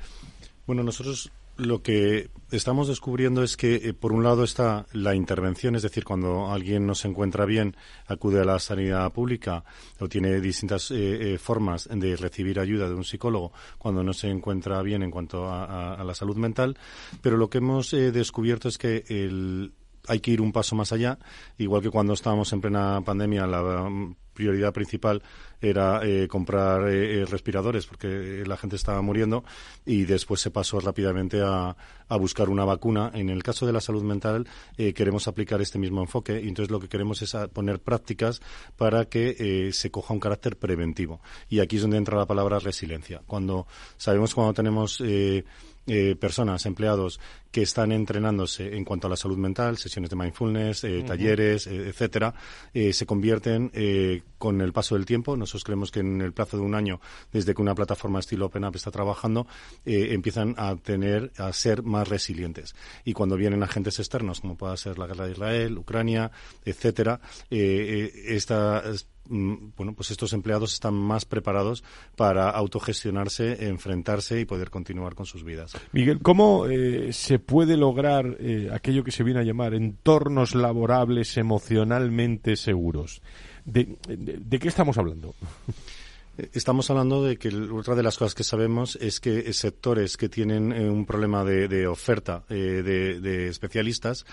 bueno, nosotros lo que estamos descubriendo es que, eh, por un lado, está la intervención, es decir, cuando alguien no se encuentra bien, acude a la sanidad pública o tiene distintas eh, eh, formas de recibir ayuda de un psicólogo cuando no se encuentra bien en cuanto a, la salud mental. Pero lo que hemos descubierto es que hay que ir un paso más allá, igual que cuando estábamos en plena pandemia, la prioridad principal era eh, comprar eh, eh, respiradores porque la gente estaba muriendo y después se pasó rápidamente a, a buscar una vacuna. En el caso de la salud mental queremos aplicar este mismo enfoque y entonces lo que queremos es poner prácticas para que se coja un carácter preventivo. Y aquí es donde entra la palabra resiliencia. Cuando sabemos cuando tenemos eh, personas, empleados que están entrenándose en cuanto a la salud mental, sesiones de mindfulness, eh, talleres, eh, etcétera, se convierten con el paso del tiempo. Nosotros creemos que en el plazo de un año, desde que una plataforma estilo OpenUp está trabajando, empiezan a tener, a ser más resilientes. Y cuando vienen agentes externos, como pueda ser la guerra de Israel, Ucrania, etcétera, esta Mm, bueno, pues estos empleados están más preparados para autogestionarse, enfrentarse y poder continuar con sus vidas. Miguel, ¿cómo eh, se puede lograr eh, aquello que se viene a llamar entornos laborables emocionalmente seguros? ¿De, qué estamos hablando? Eh, [laughs] estamos hablando de que otra de las cosas que sabemos es que sectores que tienen un problema de, oferta de, especialistas,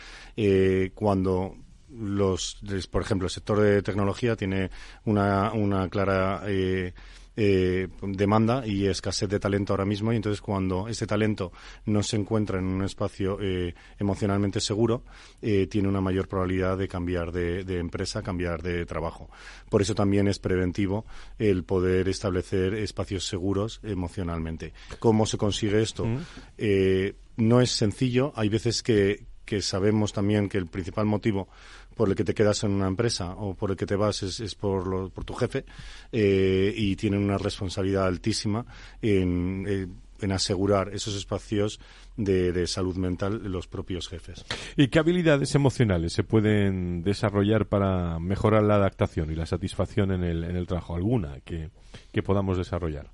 cuando los, por ejemplo, el sector de tecnología tiene una, una clara eh, eh, demanda y escasez de talento ahora mismo y entonces cuando ese talento no se encuentra en un espacio eh, emocionalmente seguro tiene una mayor probabilidad de cambiar de, empresa, cambiar de trabajo. Por eso también es preventivo el poder establecer espacios seguros emocionalmente. ¿Cómo se consigue esto? Mm. no es sencillo. Hay veces que, que sabemos también que el principal motivo por el que te quedas en una empresa o por el que te vas es, por, por tu jefe eh, y tienen una responsabilidad altísima en, eh, asegurar esos espacios de, salud mental los propios jefes. ¿Y qué habilidades emocionales se pueden desarrollar para mejorar la adaptación y la satisfacción en el, en el trabajo? ¿Alguna que, que podamos desarrollar?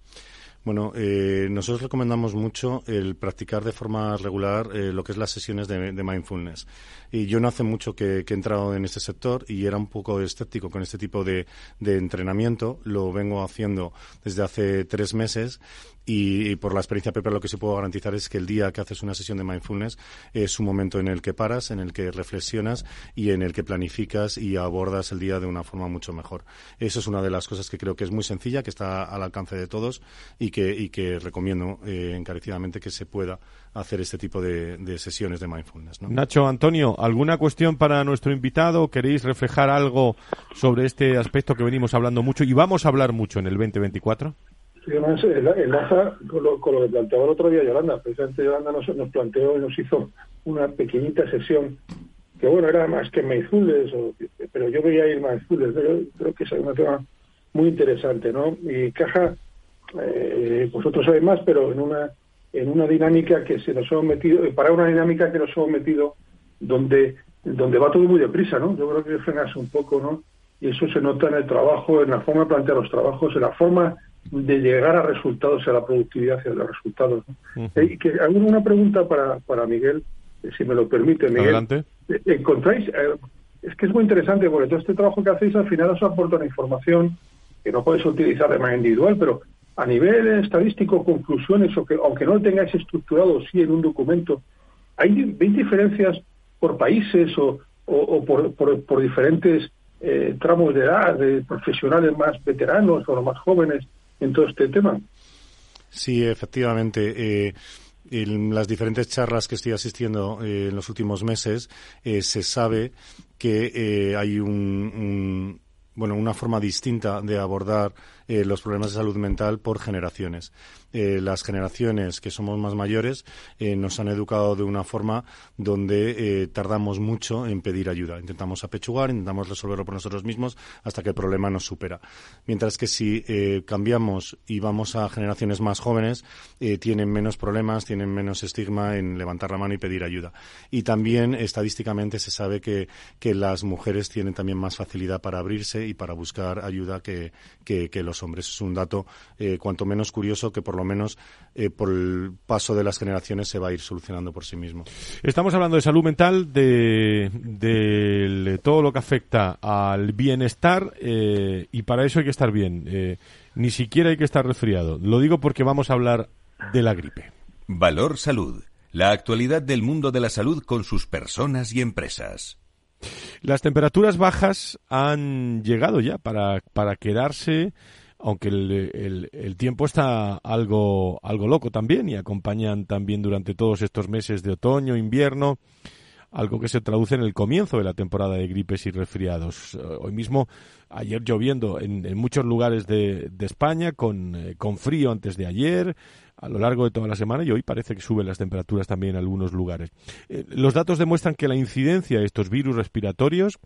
Bueno, eh, nosotros recomendamos mucho el practicar de forma regular eh, lo que es las sesiones de, mindfulness. Y yo no hace mucho que, he entrado en este sector y era un poco escéptico con este tipo de entrenamiento. Lo vengo haciendo desde hace tres meses y, por la experiencia propia lo que se puedo garantizar es que el día que haces una sesión de mindfulness es un momento en el que paras, en el que reflexionas y en el que planificas y abordas el día de una forma mucho mejor. Eso es una de las cosas que creo que es muy sencilla, que está al alcance de todos y que, y que recomiendo eh, encarecidamente que se pueda hacer este tipo de, sesiones de mindfulness. Nacho, Antonio, ¿alguna cuestión para nuestro invitado? ¿Queréis reflejar algo sobre este aspecto que venimos hablando mucho y vamos a hablar mucho en el 2024? Enlaza con lo, con lo que planteaba el otro día Yolanda. Precisamente Yolanda nos, nos planteó y nos hizo una pequeñita sesión que, bueno, era más que mindfulness, pero yo veía ir. Pero creo que es un tema muy interesante, ¿no? Y Caja, eh, vosotros sabéis más, pero en una en una dinámica que se nos hemos metido, para una dinámica que nos hemos metido donde donde va todo muy deprisa, ¿no? Yo creo que frenas un poco, ¿no? Y eso se nota en el trabajo, en la forma de plantear los trabajos, en la forma de llegar a resultados, a la productividad y a los resultados. Eh, que, una pregunta para, para Miguel, eh, si me lo permite, Miguel. Adelante. Eh, ¿Encontráis? es que es muy interesante porque todo este trabajo que hacéis al final os aporta una información que no podéis utilizar de manera individual, pero a nivel estadístico, conclusiones, o que aunque no lo tengáis estructurado sí en un documento, ¿hay ¿veis diferencias por países o, o, por, por, diferentes tramos de edad, de profesionales más veteranos o los más jóvenes? En todo este tema. Sí, efectivamente. Eh, en las diferentes charlas que estoy asistiendo eh, en los últimos meses, eh, se sabe que hay un, bueno, una forma distinta de abordar los problemas de salud mental por generaciones. Eh, las generaciones que somos más mayores eh, nos han educado de una forma donde eh, tardamos mucho en pedir ayuda. Intentamos apechugar, intentamos resolverlo por nosotros mismos hasta que el problema nos supera. Mientras que si cambiamos y vamos a generaciones más jóvenes, tienen menos problemas, tienen menos estigma en levantar la mano y pedir ayuda. Y también estadísticamente se sabe que, las mujeres tienen también más facilidad para abrirse y para buscar ayuda que, que los hombres. Es un dato cuanto menos curioso que por lo menos eh, por el paso de las generaciones se va a ir solucionando por sí mismo. Estamos hablando de salud mental, de, todo lo que afecta al bienestar eh, y para eso hay que estar bien. Eh, ni siquiera hay que estar resfriado. Lo digo porque vamos a hablar de la gripe. Valor Salud. La actualidad del mundo de la salud con sus personas y empresas. Las temperaturas bajas han llegado ya para, para quedarse aunque el, el, tiempo está algo, algo loco también y acompañan también durante todos estos meses de otoño, invierno, algo que se traduce en el comienzo de la temporada de gripes y resfriados. Eh, hoy mismo, ayer lloviendo en, muchos lugares de, de España, con, eh, con frío antes de ayer, a lo largo de toda la semana y hoy parece que suben las temperaturas también en algunos lugares. Eh, los datos demuestran que la incidencia de estos virus respiratorios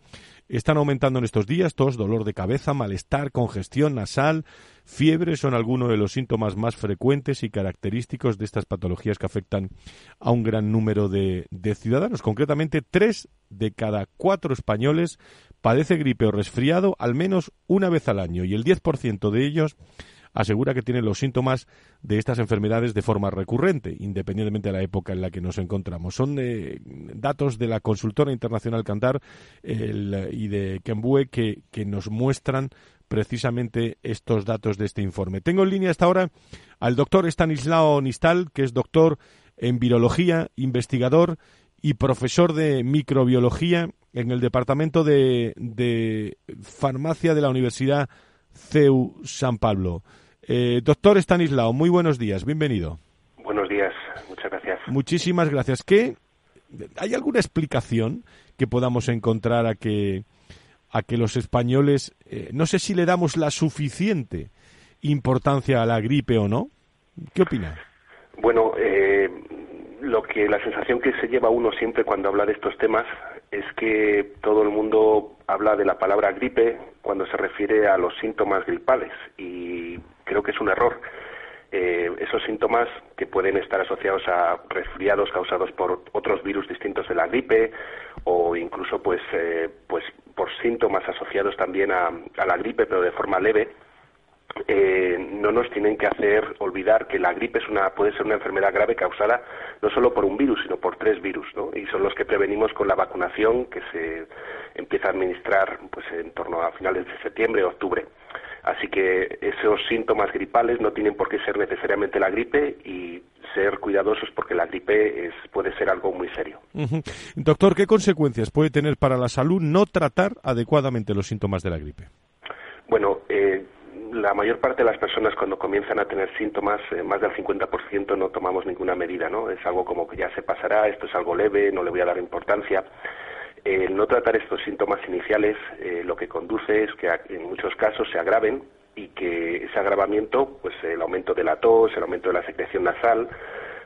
están aumentando en estos días. Tos, dolor de cabeza, malestar, congestión nasal, fiebre son algunos de los síntomas más frecuentes y característicos de estas patologías que afectan a un gran número de, de ciudadanos. Concretamente, tres de cada cuatro españoles padece gripe o resfriado al menos una vez al año y el 10% de ellos asegura que tienen los síntomas de estas enfermedades de forma recurrente, independientemente de la época en la que nos encontramos. Son eh, datos de la consultora internacional Cantar y de Kembue que, que nos muestran precisamente estos datos de este informe. Tengo en línea hasta ahora al doctor Stanislao Nistal, que es doctor en virología, investigador y profesor de microbiología en el Departamento de, de Farmacia de la Universidad CEU San Pablo. Eh, doctor Stanislao, muy buenos días, bienvenido. Buenos días, muchas gracias. Muchísimas gracias. ¿Qué, ¿Hay alguna explicación que podamos encontrar a que, a que los españoles, eh, no sé si le damos la suficiente importancia a la gripe o no? ¿Qué opina? Bueno, eh, lo que la sensación que se lleva uno siempre cuando habla de estos temas es que todo el mundo habla de la palabra gripe cuando se refiere a los síntomas gripales y creo que es un error. Eh, esos síntomas que pueden estar asociados a resfriados causados por otros virus distintos de la gripe o incluso pues eh, pues por síntomas asociados también a, a la gripe pero de forma leve eh, no nos tienen que hacer olvidar que la gripe es una, puede ser una enfermedad grave causada no solo por un virus, sino por tres virus, ¿no? Y son los que prevenimos con la vacunación que se empieza a administrar pues, en torno a finales de septiembre o octubre. Así que esos síntomas gripales no tienen por qué ser necesariamente la gripe y ser cuidadosos porque la gripe es, puede ser algo muy serio. Doctor, ¿qué consecuencias puede tener para la salud no tratar adecuadamente los síntomas de la gripe? Bueno, eh, la mayor parte de las personas cuando comienzan a tener síntomas, eh, más del 50% no tomamos ninguna medida, ¿no? Es algo como que ya se pasará, esto es algo leve, no le voy a dar importancia. El no tratar estos síntomas iniciales eh, lo que conduce es que en muchos casos se agraven y que ese agravamiento, pues el aumento de la tos, el aumento de la secreción nasal,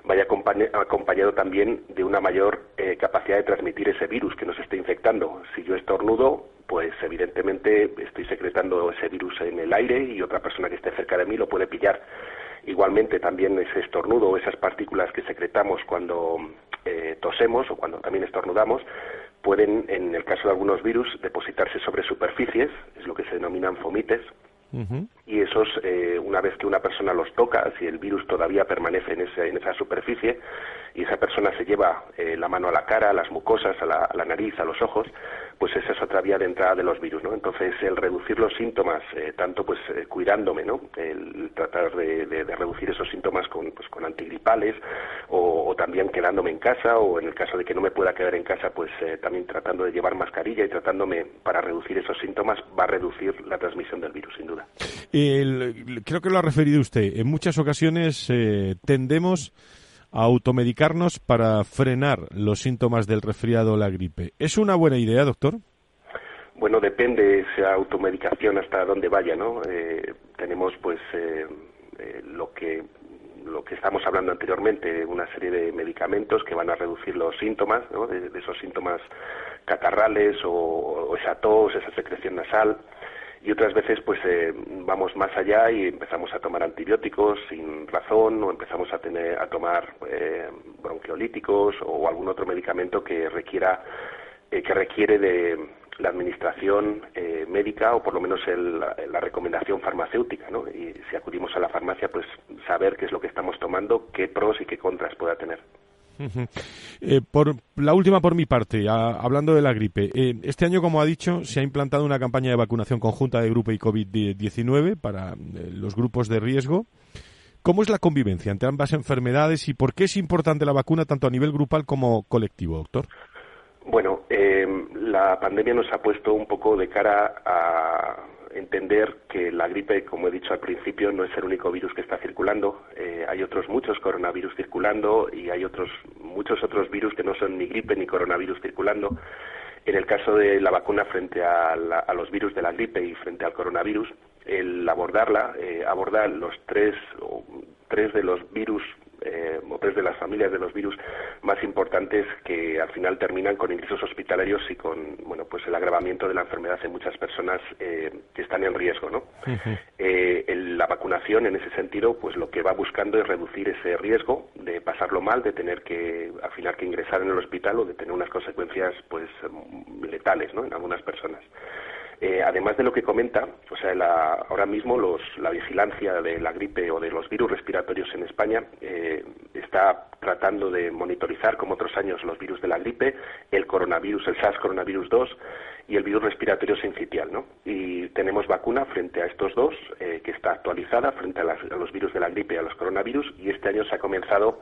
vaya acompañado también de una mayor eh, capacidad de transmitir ese virus que nos está infectando. Si yo estornudo, pues evidentemente estoy secretando ese virus en el aire y otra persona que esté cerca de mí lo puede pillar. Igualmente también ese estornudo o esas partículas que secretamos cuando eh, tosemos o cuando también estornudamos pueden, en el caso de algunos virus, depositarse sobre superficies, es lo que se denominan fomites, y esos, eh, una vez que una persona los toca, si el virus todavía permanece en, ese, en esa superficie y esa persona se lleva eh, la mano a la cara, a las mucosas, a la, nariz, a los ojos, pues esa es otra vía de entrada de los virus, ¿no? Entonces, el reducir los síntomas, eh, tanto pues cuidándome, ¿no? El tratar de, reducir esos síntomas con, pues, con antigripales o, o, también quedándome en casa o en el caso de que no me pueda quedar en casa, pues también tratando de llevar mascarilla y tratándome para reducir esos síntomas va a reducir la transmisión del virus, sin duda creo que lo ha referido usted. En muchas ocasiones eh, tendemos automedicarnos para frenar los síntomas del resfriado o la gripe. ¿Es una buena idea, doctor? Bueno, depende esa automedicación hasta dónde vaya, ¿no? Eh, tenemos, pues, eh, lo que lo que estamos hablando anteriormente, una serie de medicamentos que van a reducir los síntomas, ¿no? de, esos síntomas catarrales o, o, esa tos, esa secreción nasal y otras veces pues eh, vamos más allá y empezamos a tomar antibióticos sin razón o empezamos a tener a tomar eh, bronquiolíticos o algún otro medicamento que requiera eh, que requiere de la administración médica o por lo menos la recomendación farmacéutica ¿no? y si acudimos a la farmacia pues saber qué es lo que estamos tomando qué pros y qué contras pueda tener eh, por la última por mi parte, hablando de la gripe. Eh, este año, como ha dicho, se ha implantado una campaña de vacunación conjunta de grupo y COVID-19 para eh, los grupos de riesgo. ¿Cómo es la convivencia entre ambas enfermedades y por qué es importante la vacuna tanto a nivel grupal como colectivo, doctor? Bueno, la pandemia nos ha puesto un poco de cara a entender que la gripe, como he dicho al principio, no es el único virus que está circulando. Eh, hay otros muchos coronavirus circulando y hay otros muchos otros virus que no son ni gripe ni coronavirus circulando. En el caso de la vacuna frente a, los virus de la gripe y frente al coronavirus, el abordarla, eh, abordar los tres tres de los virus eh, o tres de las familias de los virus más importantes que al final terminan con ingresos hospitalarios y con bueno pues el agravamiento de la enfermedad en muchas personas eh, que están en riesgo no eh, la vacunación en ese sentido pues lo que va buscando es reducir ese riesgo de pasarlo mal de tener que al final que ingresar en el hospital o de tener unas consecuencias pues letales no en algunas personas eh, además de lo que comenta, o sea, ahora mismo la vigilancia de la gripe o de los virus respiratorios en España eh, está tratando de monitorizar, como otros años, los virus de la gripe, el coronavirus, el SARS coronavirus 2 y el virus respiratorio sincitial, ¿no? Y tenemos vacuna frente a estos dos, eh, que está actualizada frente a, los virus de la gripe y a los coronavirus, y este año se ha comenzado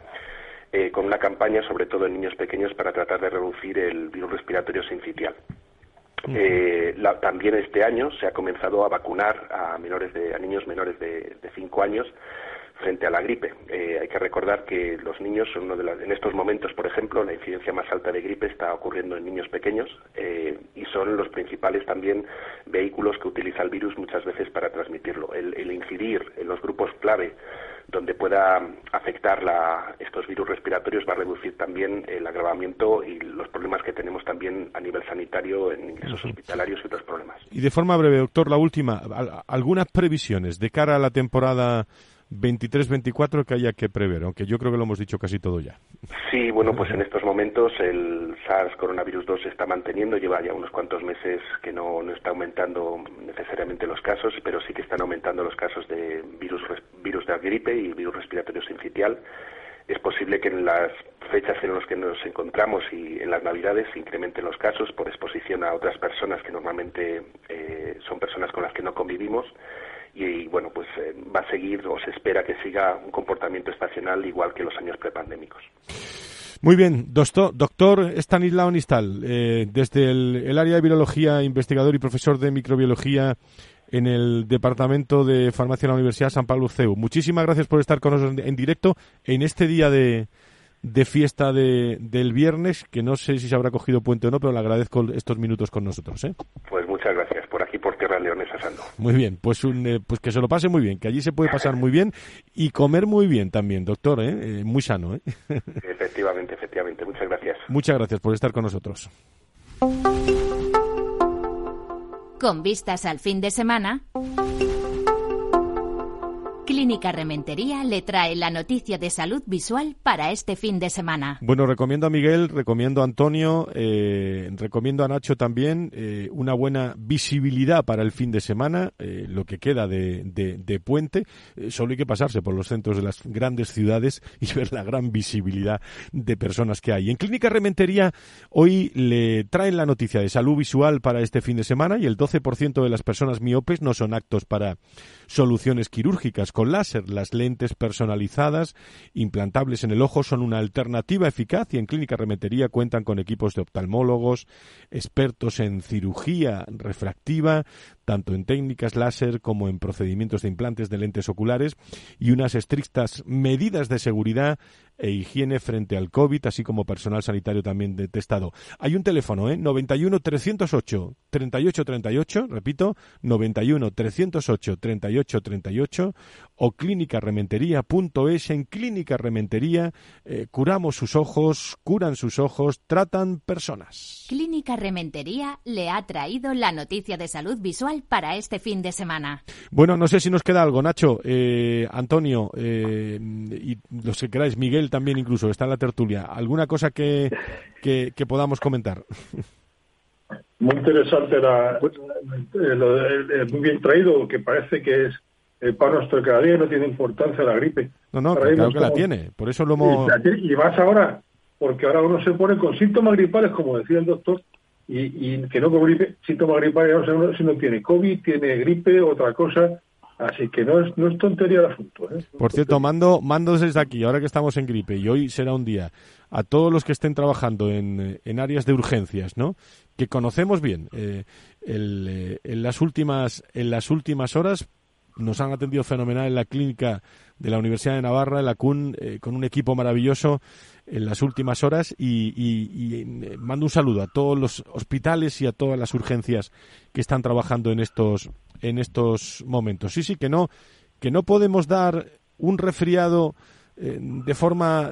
con una campaña, sobre todo en niños pequeños, para tratar de reducir el virus respiratorio sincitial. Eh, también este año se ha comenzado a vacunar a menores de, a niños menores de, de cinco años frente a la gripe. Eh, hay que recordar que los niños son uno de las, en estos momentos, por ejemplo, la incidencia más alta de gripe está ocurriendo en niños pequeños eh, y son los principales también vehículos que utiliza el virus muchas veces para transmitirlo. El, el incidir en los grupos clave donde pueda afectar la, estos virus respiratorios va a reducir también el agravamiento y los problemas que tenemos también a nivel sanitario en ingresos hospitalarios y otros problemas. Y de forma breve, doctor, la última, algunas previsiones de cara a la temporada 23-24 que haya que prever, aunque yo creo que lo hemos dicho casi todo ya. Sí, bueno, pues en estos momentos el SARS coronavirus 2 se está manteniendo, lleva ya unos cuantos meses que no, no está aumentando necesariamente los casos, pero sí que están aumentando los casos de virus, virus de gripe y virus respiratorio sincitial. Es posible que en las fechas en las que nos encontramos y en las Navidades se incrementen los casos por exposición a otras personas que normalmente eh, son personas con las que no convivimos y, bueno, pues eh, va a seguir o se espera que siga un comportamiento estacional igual que los años prepandémicos. Muy bien, doctor, doctor Stanislao Nistal, eh, desde el, área de virología, investigador y profesor de microbiología en el Departamento de Farmacia de la Universidad San Pablo CEU. Muchísimas gracias por estar con nosotros en directo en este día de, de fiesta de, del viernes, que no sé si se habrá cogido puente o no, pero le agradezco estos minutos con nosotros. ¿eh? Pues muchas gracias, por aquí, por Tierra Leonesa Sando. Muy bien, pues, un, eh, pues que se lo pase muy bien, que allí se puede pasar muy bien y comer muy bien también, doctor, ¿eh? eh muy sano. ¿eh? [laughs] efectivamente, efectivamente, muchas gracias. Muchas gracias por estar con nosotros. Con vistas al fin de semana. Clínica Rementería le trae la noticia de salud visual para este fin de semana. Bueno, recomiendo a Miguel, recomiendo a Antonio, eh, recomiendo a Nacho también eh, una buena visibilidad para el fin de semana, eh, lo que queda de, de puente. solo hay que pasarse por los centros de las grandes ciudades y [laughs] ver la gran visibilidad de personas que hay. En Clínica Rementería hoy le traen la noticia de salud visual para este fin de semana y el 12% de las personas miopes no son actos para soluciones quirúrgicas láser. Las lentes personalizadas implantables en el ojo son una alternativa eficaz y en Clínica Remetería cuentan con equipos de oftalmólogos, expertos en cirugía refractiva, tanto en técnicas láser como en procedimientos de implantes de lentes oculares y unas estrictas medidas de seguridad e higiene frente al COVID, así como personal sanitario también detestado. Hay un teléfono, ¿eh? 91 308 38 38, repito, 91 308 38 38 o clínicarementería.es. En Clínica Rementería eh, curamos sus ojos, curan sus ojos, tratan personas. Clínica Rementería le ha traído la noticia de salud visual para este fin de semana. Bueno, no sé si nos queda algo, Nacho, eh, Antonio eh, y los que queráis, Miguel también incluso, está en la tertulia. ¿Alguna cosa que, que, podamos comentar? Muy interesante, la, muy bien traído, que parece que es el pan nuestro cada día no tiene importancia la gripe. No, no, claro que la tiene, por eso lo hemos... Y, más ahora, porque ahora uno se pone con síntomas gripales, como decía el doctor, y, y que no con gripe, síntomas gripales, no si no tiene COVID, tiene gripe, otra cosa, Así que no es, no es tontería el asunto. ¿eh? Por cierto, mando, mando desde aquí, ahora que estamos en gripe, y hoy será un día, a todos los que estén trabajando en, en áreas de urgencias, ¿no? Que conocemos bien. Eh, el, eh, en, las últimas, en las últimas horas nos han atendido fenomenal en la clínica de la Universidad de Navarra, en la CUN, eh, con un equipo maravilloso en las últimas horas y, y, mando un saludo a todos los hospitales y a todas las urgencias que están trabajando en estos en estos momentos. Sí, sí, que no, que no podemos dar un resfriado eh, de forma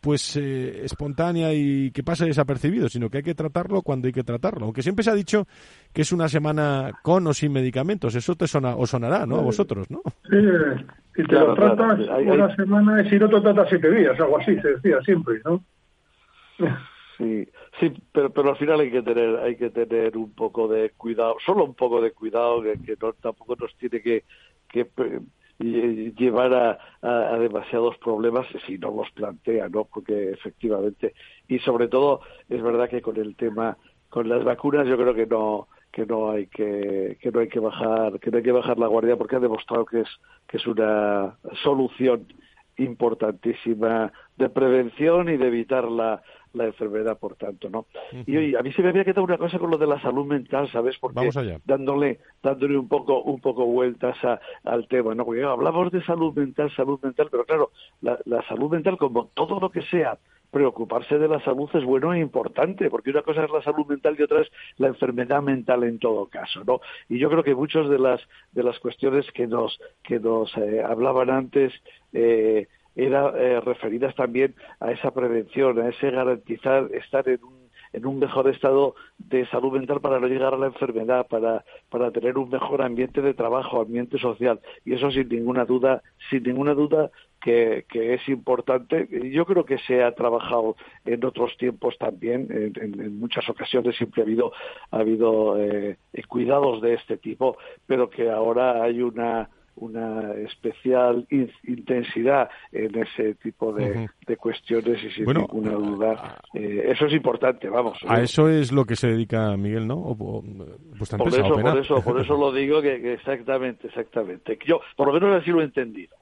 pues eh, espontánea y que pase desapercibido, sino que hay que tratarlo cuando hay que tratarlo. Aunque siempre se ha dicho que es una semana con o sin medicamentos, eso te sona, os sonará, ¿no? A vosotros, ¿no? Sí, si te lo tratas una semana y si no te tratas siete días, algo así, se decía siempre, ¿no? Sí, sí, pero pero al final hay que tener hay que tener un poco de cuidado, solo un poco de cuidado que, no, tampoco nos tiene que, que llevar a, a, demasiados problemas si no los plantea, ¿no? Porque efectivamente y sobre todo es verdad que con el tema con las vacunas yo creo que no que no hay que que no hay que bajar que no hay que bajar la guardia porque ha demostrado que es que es una solución importantísima de prevención y de evitar la, la enfermedad, por tanto, ¿no? Y oye, a mí se me había quedado una cosa con lo de la salud mental, ¿sabes? Porque Vamos allá. dándole dándole un poco un poco vueltas al tema, ¿no? Porque hablamos de salud mental, salud mental, pero claro, la, la salud mental como todo lo que sea preocuparse de la salud es bueno e importante, porque una cosa es la salud mental y otra es la enfermedad mental en todo caso, ¿no? Y yo creo que muchas de las de las cuestiones que nos que nos eh, hablaban antes eh, eran eh, referidas también a esa prevención, a ese garantizar estar en un en un mejor estado de salud mental para no llegar a la enfermedad, para, para tener un mejor ambiente de trabajo, ambiente social. Y eso sin ninguna duda, sin ninguna duda que, es importante. Yo creo que se ha trabajado en otros tiempos también, en, en, muchas ocasiones siempre ha habido, ha habido eh, cuidados de este tipo, pero que ahora hay una una especial intensidad en ese tipo de, de cuestiones y sin ninguna duda eh, eso es importante vamos a eso es lo que se dedica Miguel no o, por eso por eso por eso lo digo que, que, exactamente exactamente. Yo por lo menos así lo he entendido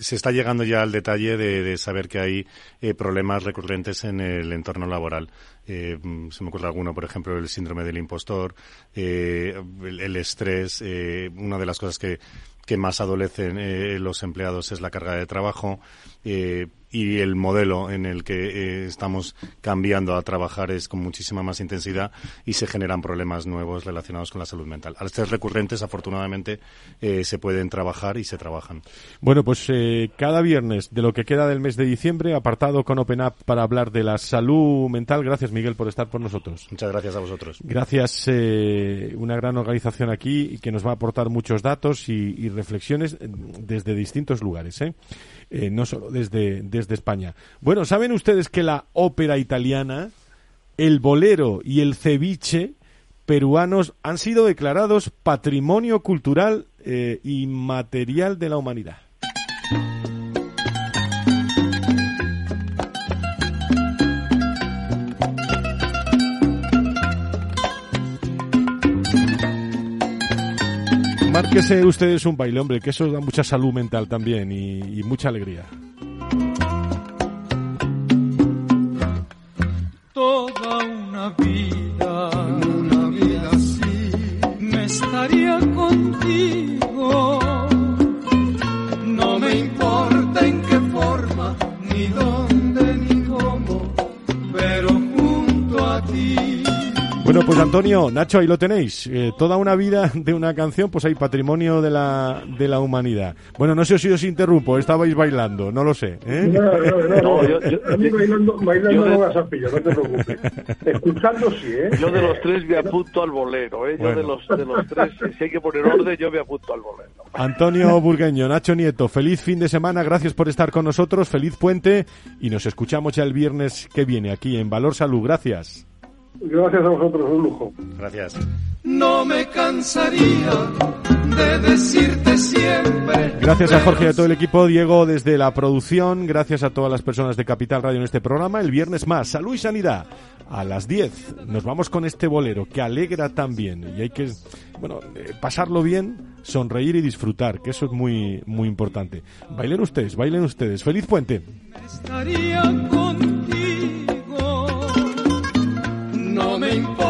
se está llegando ya al detalle de, saber que hay eh, problemas recurrentes en el entorno laboral. Eh, se me ocurre alguno, por ejemplo, el síndrome del impostor, eh, el, el, estrés. Eh, una de las cosas que, que más adolecen eh, los empleados es la carga de trabajo. Eh, y el modelo en el que eh, estamos cambiando a trabajar es con muchísima más intensidad y se generan problemas nuevos relacionados con la salud mental. Al ser recurrentes, afortunadamente, se pueden trabajar y se trabajan. Bueno, pues cada viernes de lo que queda del mes de diciembre, apartado con Open Up para hablar de la salud mental. Gracias, Miguel, por estar por nosotros. Muchas gracias a vosotros. Gracias, eh, una gran organización aquí que nos va a aportar muchos datos y, y reflexiones desde distintos lugares, ¿eh? Eh, no solo desde, desde España. Bueno, ¿saben ustedes que la ópera italiana, el bolero y el ceviche peruanos han sido declarados patrimonio cultural eh, inmaterial de la humanidad? Márquese ustedes un baile, hombre, que eso da mucha salud mental también y, y mucha alegría. Toda una vida, una vida así, me estaría contigo. Bueno, pues Antonio, Nacho, ahí lo tenéis. Eh, toda una vida de una canción, pues hay patrimonio de la, de la humanidad. Bueno, no sé si os interrumpo, estabais bailando, no lo sé. ¿eh? No, no, no, no, yo, yo, a mí bailando, bailando no vas a pillar, no te preocupes. Escuchando sí, ¿eh? Yo de los tres me apunto al bolero, ¿eh? Yo bueno. de, los, de los tres, si hay que poner orden, yo me apunto al bolero. Antonio Burgueño, Nacho Nieto, feliz fin de semana, gracias por estar con nosotros, feliz puente y nos escuchamos ya el viernes que viene aquí en Valor Salud. Gracias. Gracias a vosotros, un lujo. Gracias. No me cansaría de decirte siempre. Gracias a Jorge y a todo el equipo, Diego desde la producción, gracias a todas las personas de Capital Radio en este programa. El viernes más, salud y sanidad. A las 10 nos vamos con este bolero que alegra también y hay que, bueno, eh, pasarlo bien, sonreír y disfrutar, que eso es muy, muy importante. Bailen ustedes, bailen ustedes. ¡Feliz puente! Estaría contigo. Importa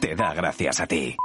te da gracias a ti.